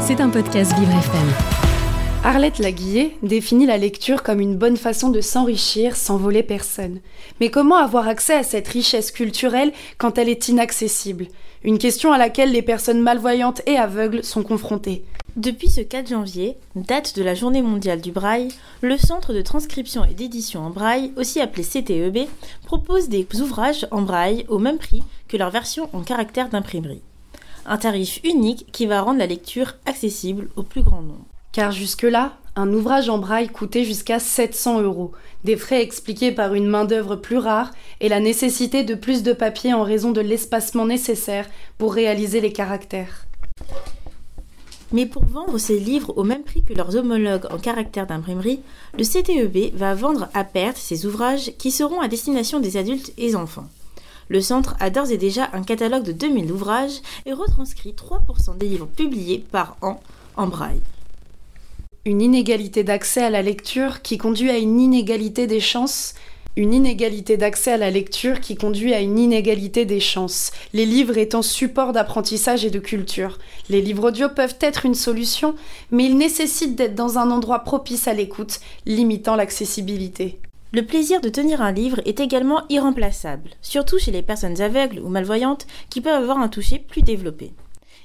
C'est un podcast Vivre FM. Arlette Laguillet définit la lecture comme une bonne façon de s'enrichir sans voler personne. Mais comment avoir accès à cette richesse culturelle quand elle est inaccessible? Une question à laquelle les personnes malvoyantes et aveugles sont confrontées. Depuis ce 4 janvier, date de la Journée mondiale du braille, le Centre de transcription et d'édition en braille, aussi appelé CTEB, propose des ouvrages en braille au même prix que leur version en caractère d'imprimerie. Un tarif unique qui va rendre la lecture accessible au plus grand nombre. Car jusque-là, un ouvrage en braille coûtait jusqu'à 700 euros, des frais expliqués par une main-d'œuvre plus rare et la nécessité de plus de papier en raison de l'espacement nécessaire pour réaliser les caractères. Mais pour vendre ces livres au même prix que leurs homologues en caractère d'imprimerie, le CTEB va vendre à perte ces ouvrages qui seront à destination des adultes et enfants. Le centre a d'ores et déjà un catalogue de 2000 ouvrages et retranscrit 3% des livres publiés par an en braille. Une inégalité d'accès à la lecture qui conduit à une inégalité des chances une inégalité d'accès à la lecture qui conduit à une inégalité des chances, les livres étant support d'apprentissage et de culture. Les livres audio peuvent être une solution, mais ils nécessitent d'être dans un endroit propice à l'écoute, limitant l'accessibilité. Le plaisir de tenir un livre est également irremplaçable, surtout chez les personnes aveugles ou malvoyantes qui peuvent avoir un toucher plus développé.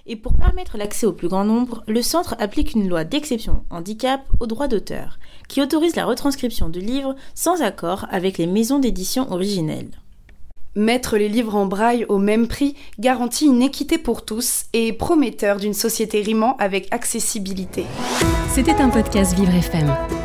Et pour permettre l'accès au plus grand nombre, le centre applique une loi d'exception handicap au droit d'auteur, qui autorise la retranscription de livres sans accord avec les maisons d'édition originelles. Mettre les livres en braille au même prix garantit une équité pour tous et est prometteur d'une société rimant avec accessibilité. C'était un podcast Vivre FM.